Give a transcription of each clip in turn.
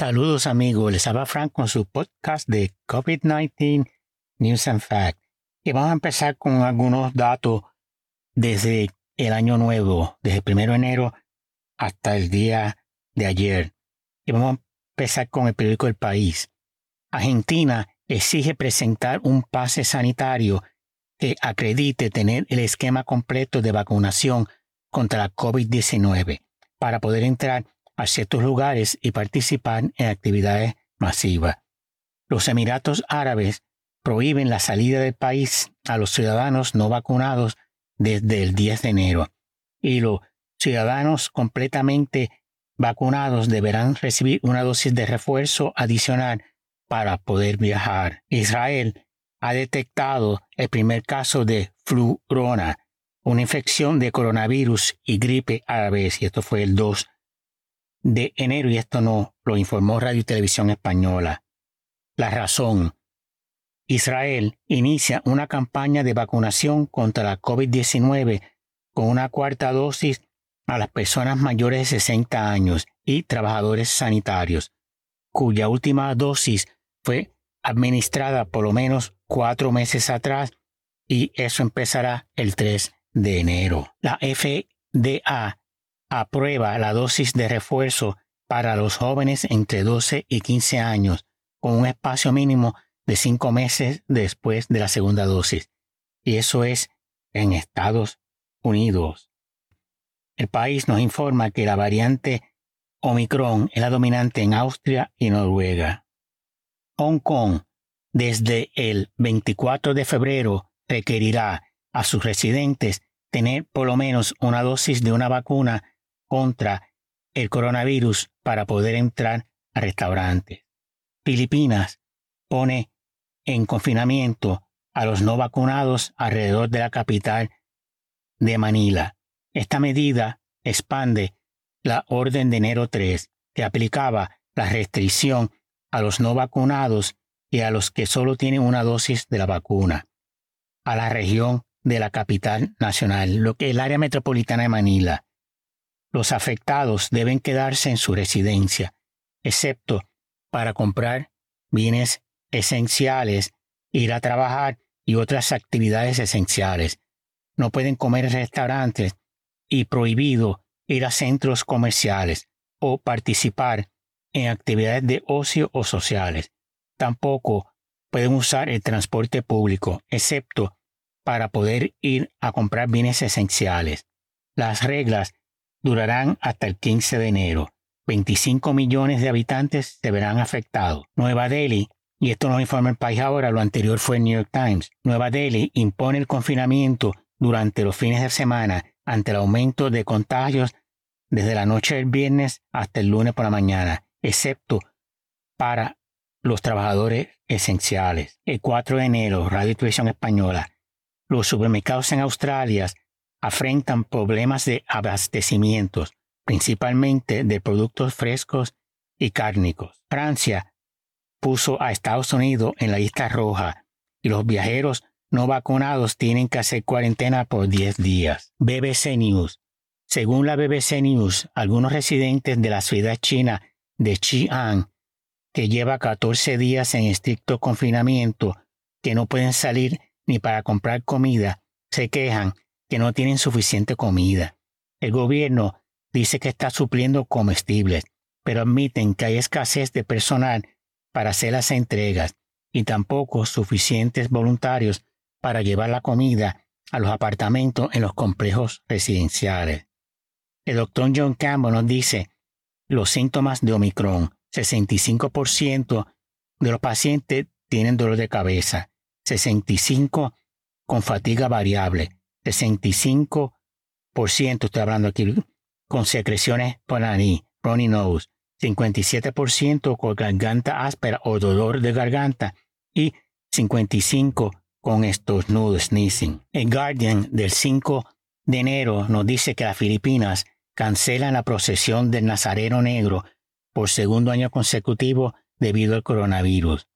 Saludos amigos, les habla Frank con su podcast de COVID-19 News and Facts. Y vamos a empezar con algunos datos desde el año nuevo, desde el 1 de enero hasta el día de ayer. Y vamos a empezar con el periódico El País. Argentina exige presentar un pase sanitario que acredite tener el esquema completo de vacunación contra la COVID-19 para poder entrar a ciertos lugares y participar en actividades masivas. Los Emiratos Árabes prohíben la salida del país a los ciudadanos no vacunados desde el 10 de enero y los ciudadanos completamente vacunados deberán recibir una dosis de refuerzo adicional para poder viajar. Israel ha detectado el primer caso de flurona, una infección de coronavirus y gripe vez, y esto fue el 2 de enero, y esto no lo informó Radio y Televisión Española. La razón. Israel inicia una campaña de vacunación contra la COVID-19 con una cuarta dosis a las personas mayores de 60 años y trabajadores sanitarios, cuya última dosis fue administrada por lo menos cuatro meses atrás y eso empezará el 3 de enero. La FDA aprueba la dosis de refuerzo para los jóvenes entre 12 y 15 años con un espacio mínimo de cinco meses después de la segunda dosis. Y eso es en Estados Unidos. El país nos informa que la variante Omicron es la dominante en Austria y Noruega. Hong Kong, desde el 24 de febrero, requerirá a sus residentes tener por lo menos una dosis de una vacuna contra el coronavirus para poder entrar a restaurantes. Filipinas pone en confinamiento a los no vacunados alrededor de la capital de Manila. Esta medida expande la Orden de enero 3, que aplicaba la restricción a los no vacunados y a los que solo tienen una dosis de la vacuna, a la región de la capital nacional, lo que es el área metropolitana de Manila. Los afectados deben quedarse en su residencia, excepto para comprar bienes esenciales, ir a trabajar y otras actividades esenciales. No pueden comer en restaurantes y prohibido ir a centros comerciales o participar en actividades de ocio o sociales. Tampoco pueden usar el transporte público, excepto para poder ir a comprar bienes esenciales. Las reglas durarán hasta el 15 de enero. 25 millones de habitantes se verán afectados. Nueva Delhi, y esto nos informa el país ahora, lo anterior fue el New York Times, Nueva Delhi impone el confinamiento durante los fines de semana ante el aumento de contagios desde la noche del viernes hasta el lunes por la mañana, excepto para los trabajadores esenciales. El 4 de enero, Radio Televisión Española, los supermercados en Australia afrentan problemas de abastecimientos, principalmente de productos frescos y cárnicos. Francia puso a Estados Unidos en la lista roja y los viajeros no vacunados tienen que hacer cuarentena por 10 días. BBC News. Según la BBC News, algunos residentes de la ciudad china de Xi'an, que lleva 14 días en estricto confinamiento, que no pueden salir ni para comprar comida, se quejan que no tienen suficiente comida. El gobierno dice que está supliendo comestibles, pero admiten que hay escasez de personal para hacer las entregas y tampoco suficientes voluntarios para llevar la comida a los apartamentos en los complejos residenciales. El doctor John Campbell nos dice los síntomas de Omicron. 65% de los pacientes tienen dolor de cabeza, 65% con fatiga variable, 65%, estoy hablando aquí, con secreciones por nariz, runny nose, 57% con garganta áspera o dolor de garganta y 55% con estornudos sneezing. El Guardian del 5 de enero nos dice que las Filipinas cancelan la procesión del Nazareno Negro por segundo año consecutivo debido al coronavirus.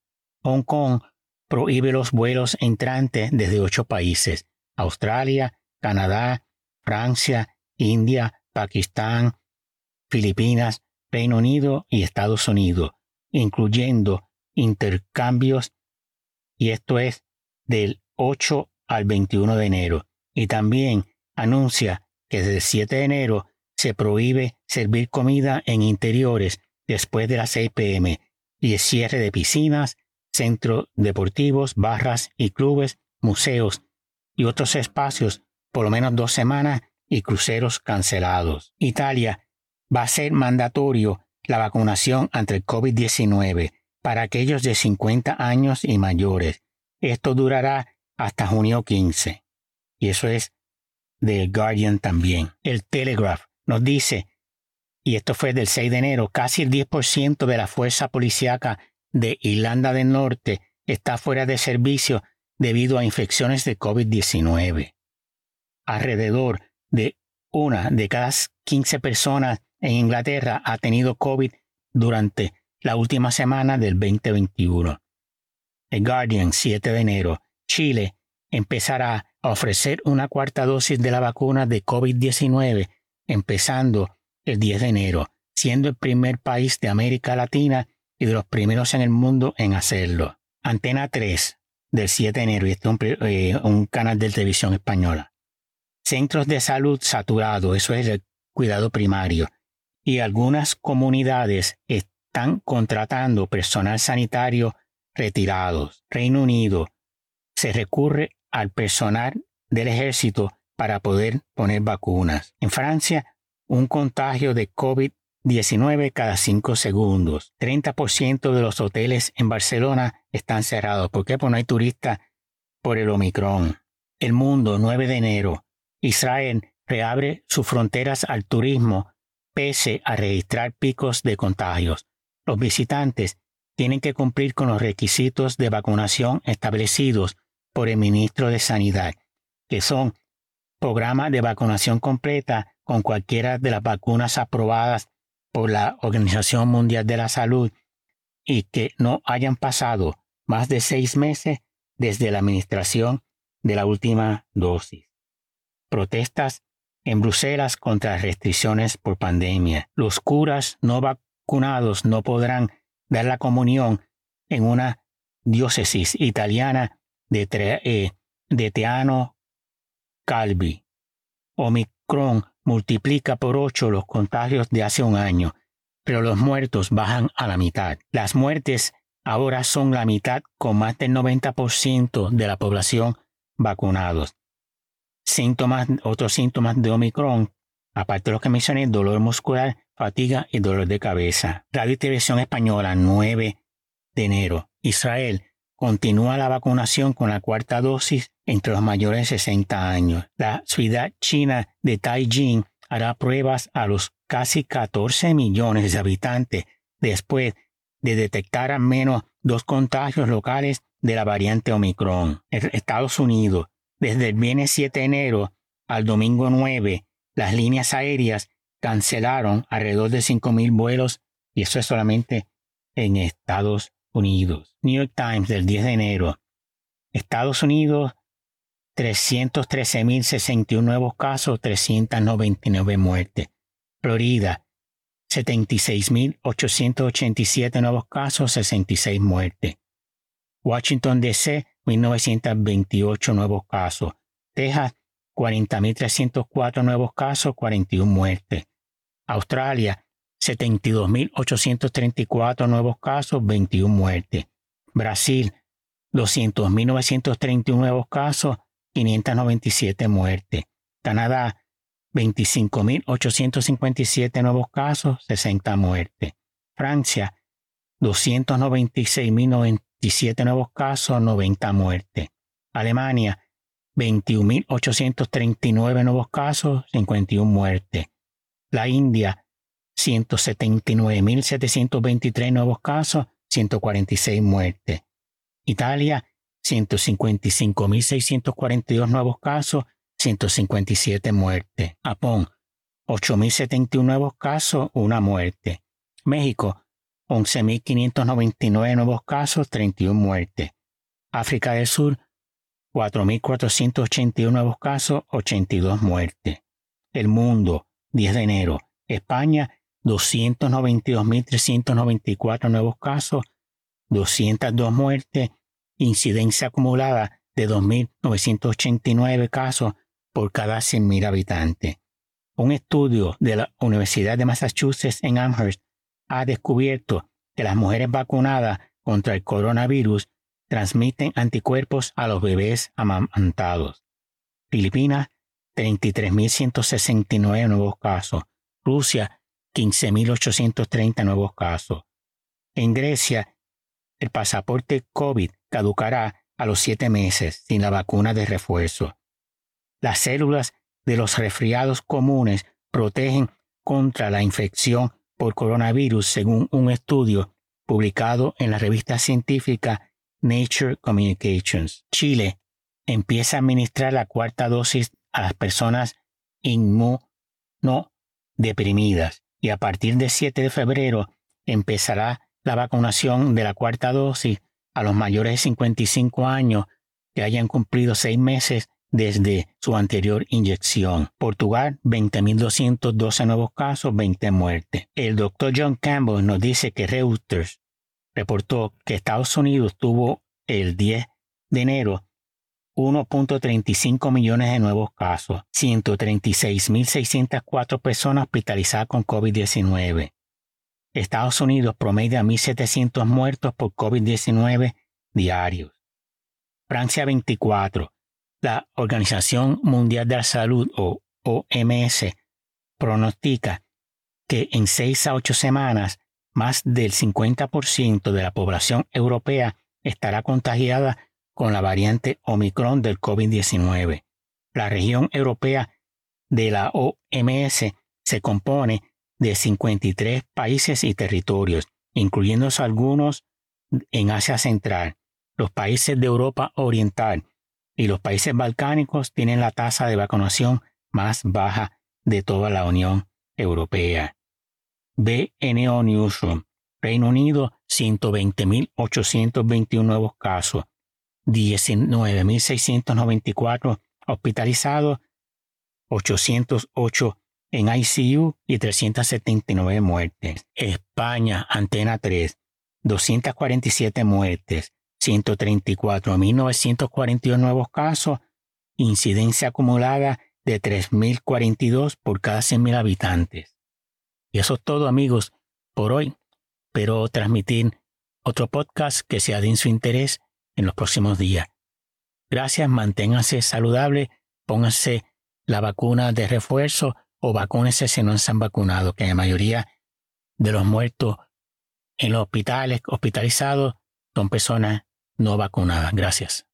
Hong Kong prohíbe los vuelos entrantes desde ocho países, Australia, Canadá, Francia, India, Pakistán, Filipinas, Reino Unido y Estados Unidos, incluyendo intercambios, y esto es del 8 al 21 de enero. Y también anuncia que desde el 7 de enero se prohíbe servir comida en interiores después de las 6 pm y cierre de piscinas, centros deportivos, barras y clubes, museos y otros espacios por lo menos dos semanas y cruceros cancelados. Italia va a ser mandatorio la vacunación ante el COVID-19 para aquellos de 50 años y mayores. Esto durará hasta junio 15. Y eso es del Guardian también. El Telegraph nos dice, y esto fue del 6 de enero, casi el 10% de la fuerza policíaca de Irlanda del Norte está fuera de servicio debido a infecciones de COVID-19. Alrededor de una de cada 15 personas en Inglaterra ha tenido COVID durante la última semana del 2021. El Guardian, 7 de enero, Chile empezará a ofrecer una cuarta dosis de la vacuna de COVID-19 empezando el 10 de enero, siendo el primer país de América Latina y de los primeros en el mundo en hacerlo. Antena 3 del 7 de enero, y este es un, eh, un canal de televisión española. Centros de salud saturados, eso es el cuidado primario, y algunas comunidades están contratando personal sanitario retirados. Reino Unido se recurre al personal del ejército para poder poner vacunas. En Francia, un contagio de COVID-19 cada cinco segundos. 30% de los hoteles en Barcelona están cerrados. ¿Por qué? Porque no hay turistas por el Omicron. El mundo, 9 de enero. Israel reabre sus fronteras al turismo pese a registrar picos de contagios. Los visitantes tienen que cumplir con los requisitos de vacunación establecidos por el ministro de Sanidad, que son programa de vacunación completa con cualquiera de las vacunas aprobadas por la Organización Mundial de la Salud y que no hayan pasado más de seis meses desde la administración de la última dosis. Protestas en Bruselas contra restricciones por pandemia. Los curas no vacunados no podrán dar la comunión en una diócesis italiana de, eh, Teano Calvi. Omicron multiplica por ocho los contagios de hace un año, pero los muertos bajan a la mitad. Las muertes ahora son la mitad con más del 90% de la población vacunados síntomas, otros síntomas de Omicron, aparte de los que mencioné, dolor muscular, fatiga y dolor de cabeza. Radio y Televisión Española, 9 de enero. Israel continúa la vacunación con la cuarta dosis entre los mayores de 60 años. La ciudad china de Taijin hará pruebas a los casi 14 millones de habitantes después de detectar al menos dos contagios locales de la variante Omicron. Estados Unidos desde el viernes 7 de enero al domingo 9, las líneas aéreas cancelaron alrededor de 5.000 vuelos y eso es solamente en Estados Unidos. New York Times del 10 de enero. Estados Unidos, 313.061 nuevos casos, 399 muertes. Florida, 76.887 nuevos casos, 66 muertes. Washington, D.C., 1.928 nuevos casos. Texas, 40.304 nuevos casos, 41 muertes. Australia, 72.834 nuevos casos, 21 muertes. Brasil, 200.931 nuevos casos, 597 muertes. Canadá, 25.857 nuevos casos, 60 muertes. Francia, 296.090 17 nuevos casos, 90 muertes. Alemania, 21.839 nuevos casos, 51 muertes. La India, 179.723 nuevos casos, 146 muertes. Italia, 155.642 nuevos casos, 157 muertes. Japón, 8.071 nuevos casos, una muerte. México, 11.599 nuevos casos, 31 muertes. África del Sur, 4.481 nuevos casos, 82 muertes. El mundo, 10 de enero. España, 292.394 nuevos casos, 202 muertes, incidencia acumulada de 2.989 casos por cada 100.000 habitantes. Un estudio de la Universidad de Massachusetts en Amherst ha descubierto que las mujeres vacunadas contra el coronavirus transmiten anticuerpos a los bebés amamantados. Filipinas, 33.169 nuevos casos. Rusia, 15.830 nuevos casos. En Grecia, el pasaporte COVID caducará a los siete meses sin la vacuna de refuerzo. Las células de los resfriados comunes protegen contra la infección por coronavirus según un estudio publicado en la revista científica Nature Communications. Chile empieza a administrar la cuarta dosis a las personas inmunodeprimidas y a partir del 7 de febrero empezará la vacunación de la cuarta dosis a los mayores de 55 años que hayan cumplido seis meses desde su anterior inyección. Portugal, 20.212 nuevos casos, 20 muertes. El doctor John Campbell nos dice que Reuters reportó que Estados Unidos tuvo el 10 de enero 1.35 millones de nuevos casos, 136.604 personas hospitalizadas con COVID-19. Estados Unidos promedia 1.700 muertos por COVID-19 diarios. Francia 24, la Organización Mundial de la Salud o OMS pronostica que en seis a ocho semanas más del 50% de la población europea estará contagiada con la variante Omicron del COVID-19. La región europea de la OMS se compone de 53 países y territorios, incluyendo algunos en Asia Central. Los países de Europa Oriental y los países balcánicos tienen la tasa de vacunación más baja de toda la Unión Europea. BNO Newsroom, Reino Unido, 120.821 nuevos casos, 19.694 hospitalizados, 808 en ICU y 379 muertes. España, Antena 3, 247 muertes, 134.942 nuevos casos, incidencia acumulada de 3.042 por cada 100.000 habitantes. Y eso es todo amigos por hoy. Pero transmitir otro podcast que sea de su interés en los próximos días. Gracias, manténganse saludable, pónganse la vacuna de refuerzo o vacúnense si no se han vacunado, que la mayoría de los muertos en los hospitales hospitalizados son personas no vacunadas. Gracias.